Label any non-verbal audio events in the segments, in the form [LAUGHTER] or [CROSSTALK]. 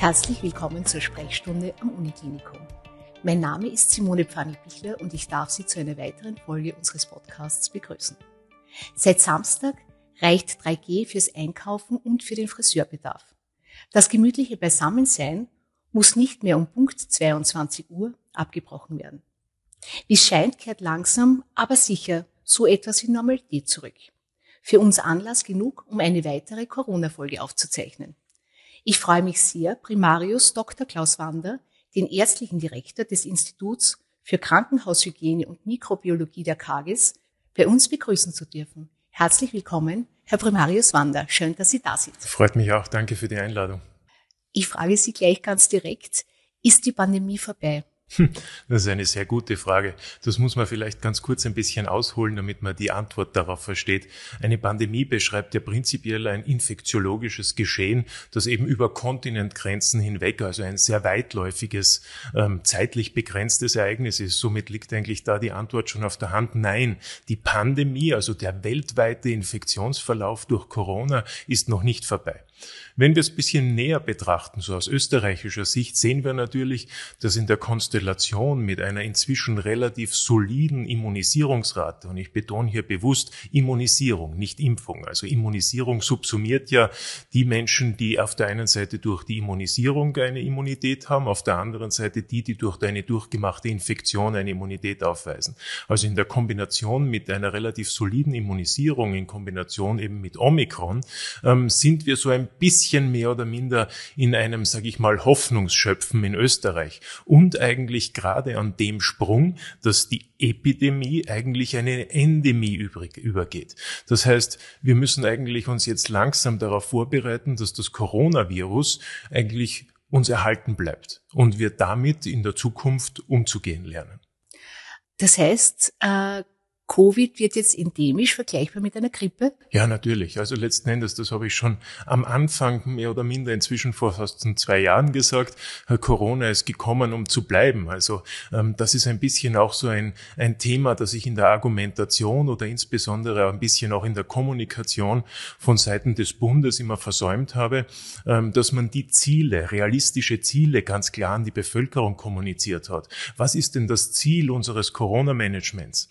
Herzlich willkommen zur Sprechstunde am Uniklinikum. Mein Name ist Simone Pfanni-Bichler und ich darf Sie zu einer weiteren Folge unseres Podcasts begrüßen. Seit Samstag reicht 3G fürs Einkaufen und für den Friseurbedarf. Das gemütliche Beisammensein muss nicht mehr um Punkt 22 Uhr abgebrochen werden. Wie scheint, kehrt langsam, aber sicher so etwas in Normalität zurück. Für uns Anlass genug, um eine weitere Corona-Folge aufzuzeichnen. Ich freue mich sehr, Primarius Dr. Klaus Wander, den ärztlichen Direktor des Instituts für Krankenhaushygiene und Mikrobiologie der KAGES, bei uns begrüßen zu dürfen. Herzlich willkommen, Herr Primarius Wander. Schön, dass Sie da sind. Freut mich auch. Danke für die Einladung. Ich frage Sie gleich ganz direkt, ist die Pandemie vorbei? Das ist eine sehr gute Frage. Das muss man vielleicht ganz kurz ein bisschen ausholen, damit man die Antwort darauf versteht. Eine Pandemie beschreibt ja prinzipiell ein infektiologisches Geschehen, das eben über Kontinentgrenzen hinweg, also ein sehr weitläufiges, ähm, zeitlich begrenztes Ereignis ist. Somit liegt eigentlich da die Antwort schon auf der Hand. Nein, die Pandemie, also der weltweite Infektionsverlauf durch Corona, ist noch nicht vorbei. Wenn wir es ein bisschen näher betrachten, so aus österreichischer Sicht, sehen wir natürlich, dass in der Konstellation mit einer inzwischen relativ soliden Immunisierungsrate, und ich betone hier bewusst Immunisierung, nicht Impfung, also Immunisierung subsumiert ja die Menschen, die auf der einen Seite durch die Immunisierung eine Immunität haben, auf der anderen Seite die, die durch eine durchgemachte Infektion eine Immunität aufweisen. Also in der Kombination mit einer relativ soliden Immunisierung, in Kombination eben mit Omikron, ähm, sind wir so ein bisschen mehr oder minder in einem, sage ich mal, Hoffnungsschöpfen in Österreich und eigentlich gerade an dem Sprung, dass die Epidemie eigentlich eine Endemie übrig, übergeht. Das heißt, wir müssen eigentlich uns jetzt langsam darauf vorbereiten, dass das Coronavirus eigentlich uns erhalten bleibt und wir damit in der Zukunft umzugehen lernen. Das heißt, äh Covid wird jetzt endemisch vergleichbar mit einer Grippe? Ja, natürlich. Also letzten Endes, das habe ich schon am Anfang mehr oder minder inzwischen vor fast zwei Jahren gesagt, Corona ist gekommen, um zu bleiben. Also ähm, das ist ein bisschen auch so ein, ein Thema, das ich in der Argumentation oder insbesondere ein bisschen auch in der Kommunikation von Seiten des Bundes immer versäumt habe, ähm, dass man die Ziele, realistische Ziele ganz klar an die Bevölkerung kommuniziert hat. Was ist denn das Ziel unseres Corona-Managements?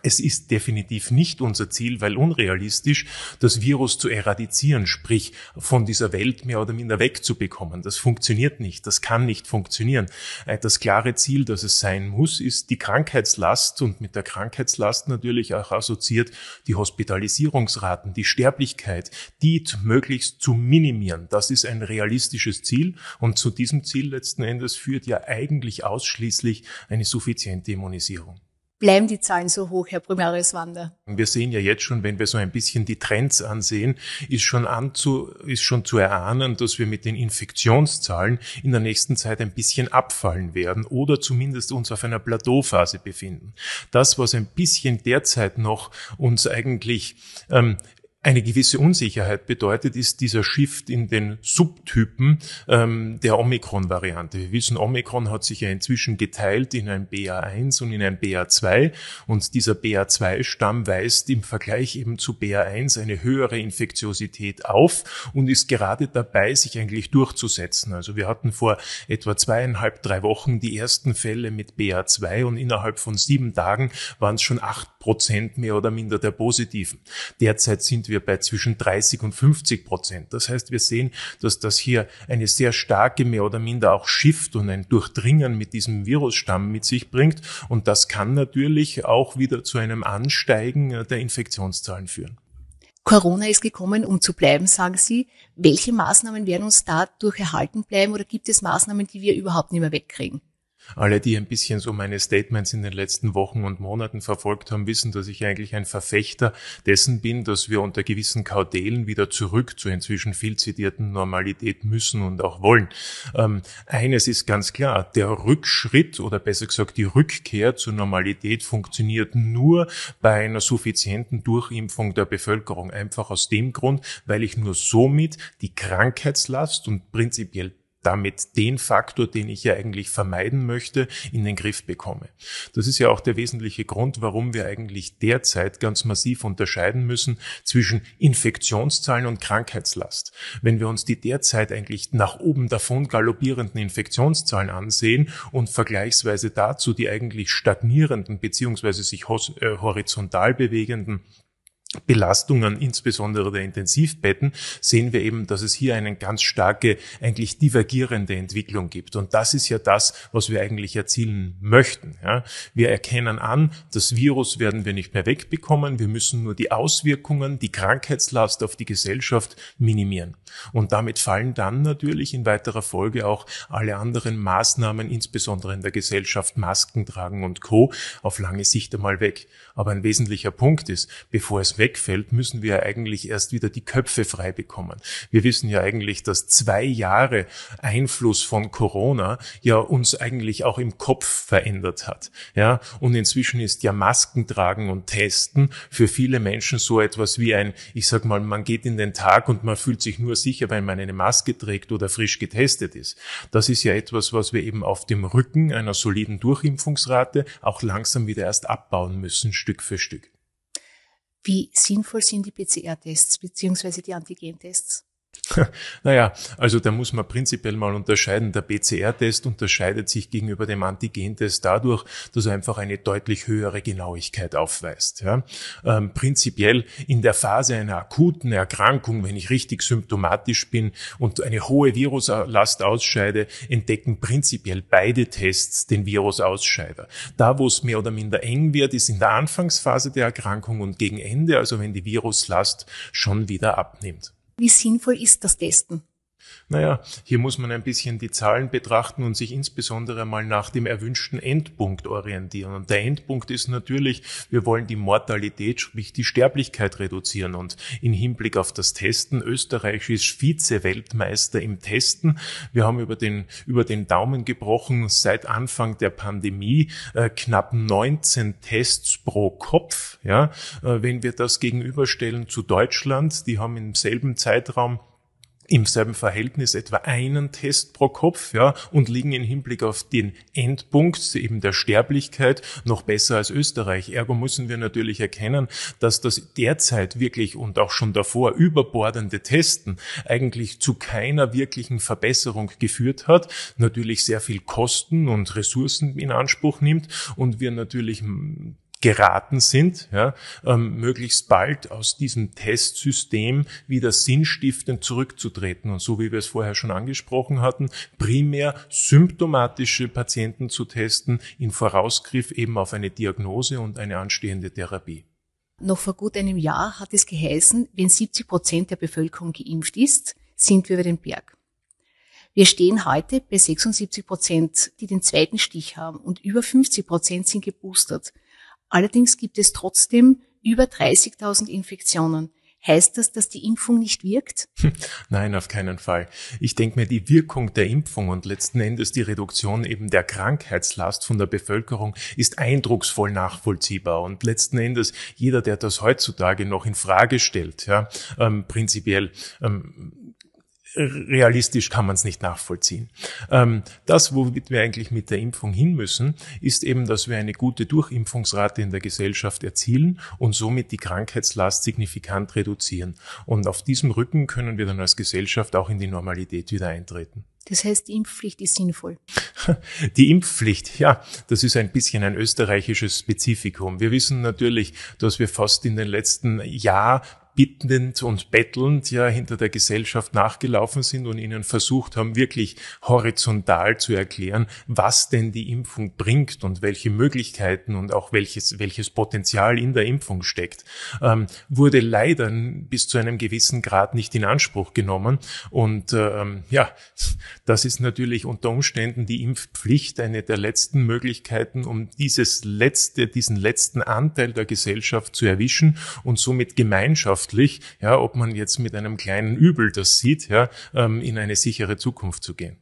Es ist definitiv nicht unser Ziel, weil unrealistisch, das Virus zu eradizieren, sprich von dieser Welt mehr oder minder wegzubekommen. Das funktioniert nicht, das kann nicht funktionieren. Äh, das klare Ziel, das es sein muss, ist die Krankheitslast und mit der Krankheitslast natürlich auch assoziiert die Hospitalisierungsraten, die Sterblichkeit, die möglichst zu minimieren. Das ist ein realistisches Ziel und zu diesem Ziel letzten Endes führt ja eigentlich ausschließlich eine suffiziente Immunisierung bleiben die Zahlen so hoch, Herr Primarius Wander? Wir sehen ja jetzt schon, wenn wir so ein bisschen die Trends ansehen, ist schon, anzu, ist schon zu erahnen, dass wir mit den Infektionszahlen in der nächsten Zeit ein bisschen abfallen werden oder zumindest uns auf einer Plateauphase befinden. Das, was ein bisschen derzeit noch uns eigentlich ähm, eine gewisse Unsicherheit bedeutet, ist dieser Shift in den Subtypen ähm, der Omikron-Variante. Wir wissen, Omikron hat sich ja inzwischen geteilt in ein BA1 und in ein BA2 und dieser BA2-Stamm weist im Vergleich eben zu BA1 eine höhere Infektiosität auf und ist gerade dabei, sich eigentlich durchzusetzen. Also wir hatten vor etwa zweieinhalb, drei Wochen die ersten Fälle mit BA2 und innerhalb von sieben Tagen waren es schon acht Prozent mehr oder minder der Positiven. Derzeit sind wir bei zwischen 30 und 50 Prozent. Das heißt, wir sehen, dass das hier eine sehr starke mehr oder minder auch Shift und ein Durchdringen mit diesem Virusstamm mit sich bringt. Und das kann natürlich auch wieder zu einem Ansteigen der Infektionszahlen führen. Corona ist gekommen, um zu bleiben, sagen Sie. Welche Maßnahmen werden uns dadurch erhalten bleiben oder gibt es Maßnahmen, die wir überhaupt nicht mehr wegkriegen? Alle, die ein bisschen so meine Statements in den letzten Wochen und Monaten verfolgt haben, wissen, dass ich eigentlich ein Verfechter dessen bin, dass wir unter gewissen Kaudelen wieder zurück zur inzwischen viel zitierten Normalität müssen und auch wollen. Ähm, eines ist ganz klar, der Rückschritt oder besser gesagt die Rückkehr zur Normalität funktioniert nur bei einer suffizienten Durchimpfung der Bevölkerung. Einfach aus dem Grund, weil ich nur somit die Krankheitslast und prinzipiell damit den Faktor, den ich ja eigentlich vermeiden möchte, in den Griff bekomme. Das ist ja auch der wesentliche Grund, warum wir eigentlich derzeit ganz massiv unterscheiden müssen zwischen Infektionszahlen und Krankheitslast. Wenn wir uns die derzeit eigentlich nach oben davon galoppierenden Infektionszahlen ansehen und vergleichsweise dazu die eigentlich stagnierenden beziehungsweise sich äh, horizontal bewegenden Belastungen, insbesondere der Intensivbetten, sehen wir eben, dass es hier eine ganz starke, eigentlich divergierende Entwicklung gibt. Und das ist ja das, was wir eigentlich erzielen möchten. Ja. Wir erkennen an, das Virus werden wir nicht mehr wegbekommen. Wir müssen nur die Auswirkungen, die Krankheitslast auf die Gesellschaft minimieren. Und damit fallen dann natürlich in weiterer Folge auch alle anderen Maßnahmen, insbesondere in der Gesellschaft, Masken tragen und Co., auf lange Sicht einmal weg. Aber ein wesentlicher Punkt ist, bevor es wegfällt, müssen wir eigentlich erst wieder die Köpfe frei bekommen. Wir wissen ja eigentlich, dass zwei Jahre Einfluss von Corona ja uns eigentlich auch im Kopf verändert hat. Ja, und inzwischen ist ja Masken tragen und testen für viele Menschen so etwas wie ein, ich sag mal, man geht in den Tag und man fühlt sich nur sicher, wenn man eine Maske trägt oder frisch getestet ist. Das ist ja etwas, was wir eben auf dem Rücken einer soliden Durchimpfungsrate auch langsam wieder erst abbauen müssen, Stück für Stück. Wie sinnvoll sind die PCR-Tests beziehungsweise die Antigen-Tests? [LAUGHS] Naja, also da muss man prinzipiell mal unterscheiden. Der PCR-Test unterscheidet sich gegenüber dem Antigen-Test dadurch, dass er einfach eine deutlich höhere Genauigkeit aufweist. Ja. Ähm, prinzipiell in der Phase einer akuten Erkrankung, wenn ich richtig symptomatisch bin und eine hohe Viruslast ausscheide, entdecken prinzipiell beide Tests den Virusausscheider. Da, wo es mehr oder minder eng wird, ist in der Anfangsphase der Erkrankung und gegen Ende, also wenn die Viruslast schon wieder abnimmt. Wie sinnvoll ist das Testen? Naja, hier muss man ein bisschen die Zahlen betrachten und sich insbesondere mal nach dem erwünschten Endpunkt orientieren. Und der Endpunkt ist natürlich, wir wollen die Mortalität, sprich die Sterblichkeit reduzieren. Und in Hinblick auf das Testen, Österreich ist Vize-Weltmeister im Testen. Wir haben über den, über den Daumen gebrochen seit Anfang der Pandemie äh, knapp 19 Tests pro Kopf. Ja, äh, wenn wir das gegenüberstellen zu Deutschland, die haben im selben Zeitraum im selben Verhältnis etwa einen Test pro Kopf, ja, und liegen im Hinblick auf den Endpunkt eben der Sterblichkeit noch besser als Österreich. Ergo müssen wir natürlich erkennen, dass das derzeit wirklich und auch schon davor überbordende Testen eigentlich zu keiner wirklichen Verbesserung geführt hat, natürlich sehr viel Kosten und Ressourcen in Anspruch nimmt und wir natürlich geraten sind, ja, ähm, möglichst bald aus diesem Testsystem wieder sinnstiftend zurückzutreten. Und so wie wir es vorher schon angesprochen hatten, primär symptomatische Patienten zu testen, in Vorausgriff eben auf eine Diagnose und eine anstehende Therapie. Noch vor gut einem Jahr hat es geheißen, wenn 70 Prozent der Bevölkerung geimpft ist, sind wir über den Berg. Wir stehen heute bei 76 Prozent, die den zweiten Stich haben und über 50 Prozent sind geboostert. Allerdings gibt es trotzdem über 30.000 Infektionen. Heißt das, dass die Impfung nicht wirkt? [LAUGHS] Nein, auf keinen Fall. Ich denke mir, die Wirkung der Impfung und letzten Endes die Reduktion eben der Krankheitslast von der Bevölkerung ist eindrucksvoll nachvollziehbar. Und letzten Endes jeder, der das heutzutage noch in Frage stellt, ja, ähm, prinzipiell ähm, realistisch kann man es nicht nachvollziehen. Ähm, das, womit wir eigentlich mit der Impfung hin müssen, ist eben, dass wir eine gute Durchimpfungsrate in der Gesellschaft erzielen und somit die Krankheitslast signifikant reduzieren. Und auf diesem Rücken können wir dann als Gesellschaft auch in die Normalität wieder eintreten. Das heißt, die Impfpflicht ist sinnvoll. [LAUGHS] Die Impfpflicht, ja, das ist ein bisschen ein österreichisches Spezifikum. Wir wissen natürlich, dass wir fast in den letzten Jahr bittend und bettelnd ja hinter der Gesellschaft nachgelaufen sind und ihnen versucht haben, wirklich horizontal zu erklären, was denn die Impfung bringt und welche Möglichkeiten und auch welches, welches Potenzial in der Impfung steckt, ähm, wurde leider bis zu einem gewissen Grad nicht in Anspruch genommen. Und ähm, ja, das ist natürlich unter Umständen die Impfpflicht eine der letzten Möglichkeiten, um dieses letzte, diesen letzten Anteil der Gesellschaft zu erwischen und somit gemeinschaftlich, ja, ob man jetzt mit einem kleinen Übel das sieht, ja, ähm, in eine sichere Zukunft zu gehen.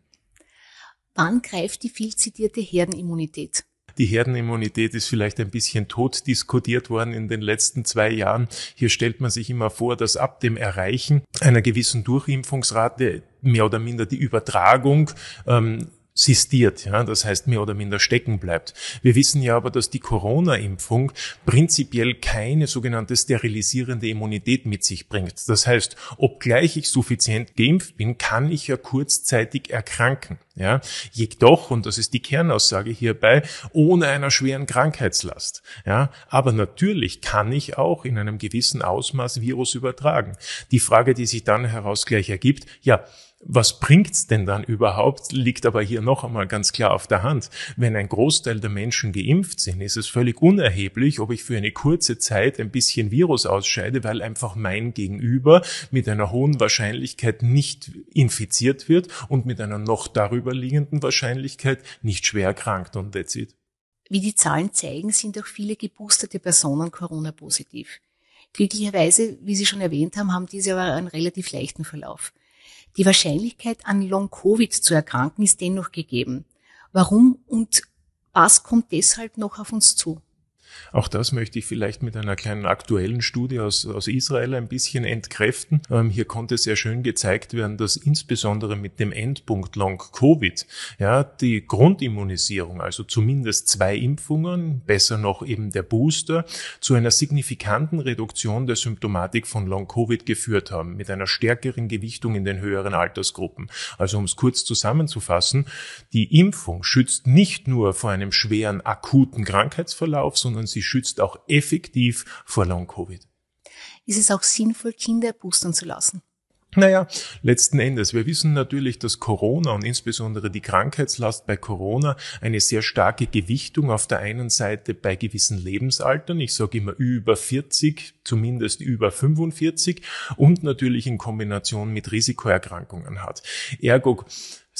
Wann greift die viel zitierte Herdenimmunität? Die Herdenimmunität ist vielleicht ein bisschen tot diskutiert worden in den letzten zwei Jahren. Hier stellt man sich immer vor, dass ab dem Erreichen einer gewissen Durchimpfungsrate mehr oder minder die Übertragung ähm, sistiert, ja, das heißt mehr oder minder stecken bleibt. Wir wissen ja aber, dass die Corona-Impfung prinzipiell keine sogenannte sterilisierende Immunität mit sich bringt. Das heißt, obgleich ich suffizient geimpft bin, kann ich ja kurzzeitig erkranken. Ja, jedoch, und das ist die Kernaussage hierbei, ohne einer schweren Krankheitslast. Ja, aber natürlich kann ich auch in einem gewissen Ausmaß Virus übertragen. Die Frage, die sich dann heraus gleich ergibt, ja, was bringt's denn dann überhaupt, liegt aber hier noch einmal ganz klar auf der Hand. Wenn ein Großteil der Menschen geimpft sind, ist es völlig unerheblich, ob ich für eine kurze Zeit ein bisschen Virus ausscheide, weil einfach mein Gegenüber mit einer hohen Wahrscheinlichkeit nicht infiziert wird und mit einer noch darüber liegenden Wahrscheinlichkeit nicht schwer erkrankt und that's it. Wie die Zahlen zeigen, sind auch viele geboosterte Personen Corona-positiv. Glücklicherweise, wie Sie schon erwähnt haben, haben diese aber einen relativ leichten Verlauf. Die Wahrscheinlichkeit, an Long-Covid zu erkranken, ist dennoch gegeben. Warum und was kommt deshalb noch auf uns zu? Auch das möchte ich vielleicht mit einer kleinen aktuellen Studie aus, aus Israel ein bisschen entkräften. Ähm, hier konnte sehr schön gezeigt werden, dass insbesondere mit dem Endpunkt Long Covid, ja, die Grundimmunisierung, also zumindest zwei Impfungen, besser noch eben der Booster, zu einer signifikanten Reduktion der Symptomatik von Long Covid geführt haben, mit einer stärkeren Gewichtung in den höheren Altersgruppen. Also um es kurz zusammenzufassen, die Impfung schützt nicht nur vor einem schweren akuten Krankheitsverlauf, sondern sie schützt auch effektiv vor Long-Covid. Ist es auch sinnvoll, Kinder boostern zu lassen? Naja, letzten Endes, wir wissen natürlich, dass Corona und insbesondere die Krankheitslast bei Corona eine sehr starke Gewichtung auf der einen Seite bei gewissen Lebensaltern, ich sage immer über 40, zumindest über 45 und natürlich in Kombination mit Risikoerkrankungen hat. Ergo,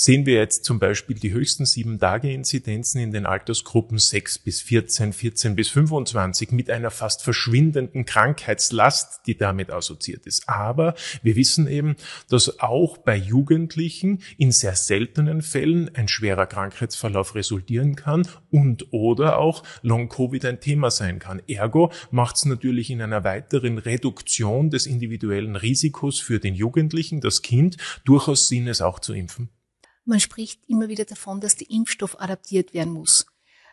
sehen wir jetzt zum Beispiel die höchsten sieben Tage Inzidenzen in den Altersgruppen 6 bis 14, 14 bis 25 mit einer fast verschwindenden Krankheitslast, die damit assoziiert ist. Aber wir wissen eben, dass auch bei Jugendlichen in sehr seltenen Fällen ein schwerer Krankheitsverlauf resultieren kann und oder auch Long-Covid ein Thema sein kann. Ergo macht es natürlich in einer weiteren Reduktion des individuellen Risikos für den Jugendlichen, das Kind, durchaus Sinn, es auch zu impfen. Man spricht immer wieder davon, dass der Impfstoff adaptiert werden muss.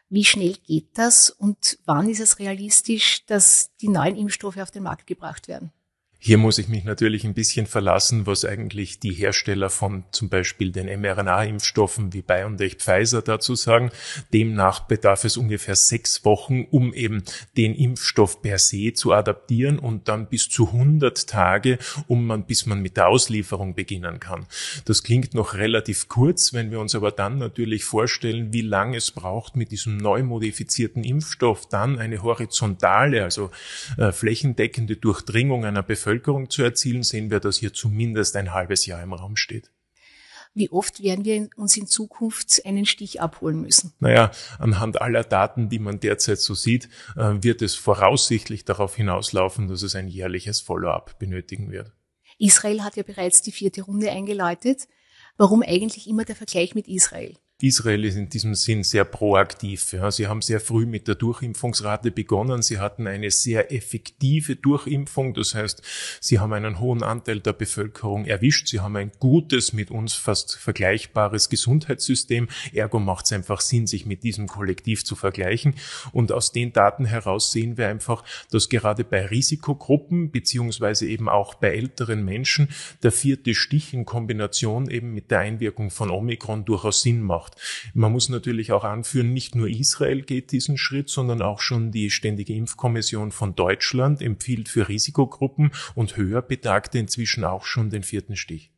Wie schnell geht das und wann ist es realistisch, dass die neuen Impfstoffe auf den Markt gebracht werden? Hier muss ich mich natürlich ein bisschen verlassen, was eigentlich die Hersteller von zum Beispiel den mRNA-Impfstoffen wie BioNTech Pfizer dazu sagen. Demnach bedarf es ungefähr sechs Wochen, um eben den Impfstoff per se zu adaptieren und dann bis zu 100 Tage, um man, bis man mit der Auslieferung beginnen kann. Das klingt noch relativ kurz, wenn wir uns aber dann natürlich vorstellen, wie lange es braucht, mit diesem neu modifizierten Impfstoff dann eine horizontale, also äh, flächendeckende Durchdringung einer Bevölkerung Bevölkerung zu erzielen, sehen wir, dass hier zumindest ein halbes Jahr im Raum steht. Wie oft werden wir uns in Zukunft einen Stich abholen müssen? Naja, anhand aller Daten, die man derzeit so sieht, äh, wird es voraussichtlich darauf hinauslaufen, dass es ein jährliches Follow-up benötigen wird. Israel hat ja bereits die vierte Runde eingeläutet. Warum eigentlich immer der Vergleich mit Israel? Israel ist in diesem Sinn sehr proaktiv. Ja. Sie haben sehr früh mit der Durchimpfungsrate begonnen. Sie hatten eine sehr effektive Durchimpfung. Das heißt, sie haben einen hohen Anteil der Bevölkerung erwischt. Sie haben ein gutes, mit uns fast vergleichbares Gesundheitssystem. Ergo macht es einfach Sinn, sich mit diesem Kollektiv zu vergleichen. Und aus den Daten heraus sehen wir einfach, dass gerade bei Risikogruppen beziehungsweise eben auch bei älteren Menschen der vierte Stich in Kombination eben mit der Einwirkung von Omikron durchaus Sinn macht macht. Man muss natürlich auch anführen, nicht nur Israel geht diesen Schritt, sondern auch schon die Ständige Impfkommission von Deutschland empfiehlt für Risikogruppen und höher Betagte inzwischen auch schon den vierten Stich.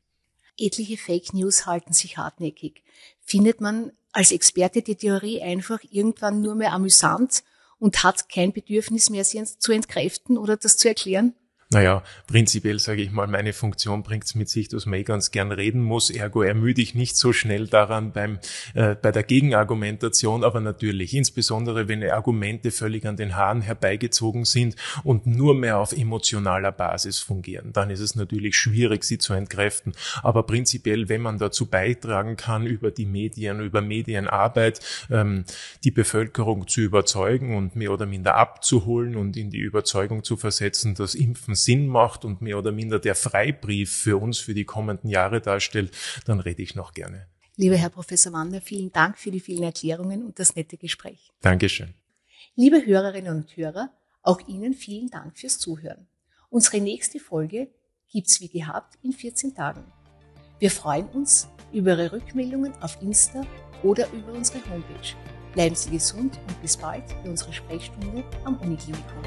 Etliche Fake News halten sich hartnäckig. Findet man als Experte die Theorie einfach irgendwann nur mehr amüsant und hat kein Bedürfnis mehr, sie zu entkräften oder das zu erklären? Naja, prinzipiell sage ich mal, meine Funktion bringt es mit sich, dass man eh ganz gern reden muss. Ergo ermüde ich nicht so schnell daran beim, äh, bei der Gegenargumentation, aber natürlich, insbesondere wenn Argumente völlig an den Haaren herbeigezogen sind und nur mehr auf emotionaler Basis fungieren, dann ist es natürlich schwierig, sie zu entkräften. Aber prinzipiell, wenn man dazu beitragen kann, über die Medien, über Medienarbeit, ähm, die Bevölkerung zu überzeugen und mehr oder minder abzuholen und in die Überzeugung zu versetzen, dass Impfen Sinn macht und mehr oder minder der Freibrief für uns für die kommenden Jahre darstellt, dann rede ich noch gerne. Lieber Herr Professor Wander, vielen Dank für die vielen Erklärungen und das nette Gespräch. Dankeschön. Liebe Hörerinnen und Hörer, auch Ihnen vielen Dank fürs Zuhören. Unsere nächste Folge gibt's wie gehabt in 14 Tagen. Wir freuen uns über Ihre Rückmeldungen auf Insta oder über unsere Homepage. Bleiben Sie gesund und bis bald bei unserer Sprechstunde am Uniklinikum.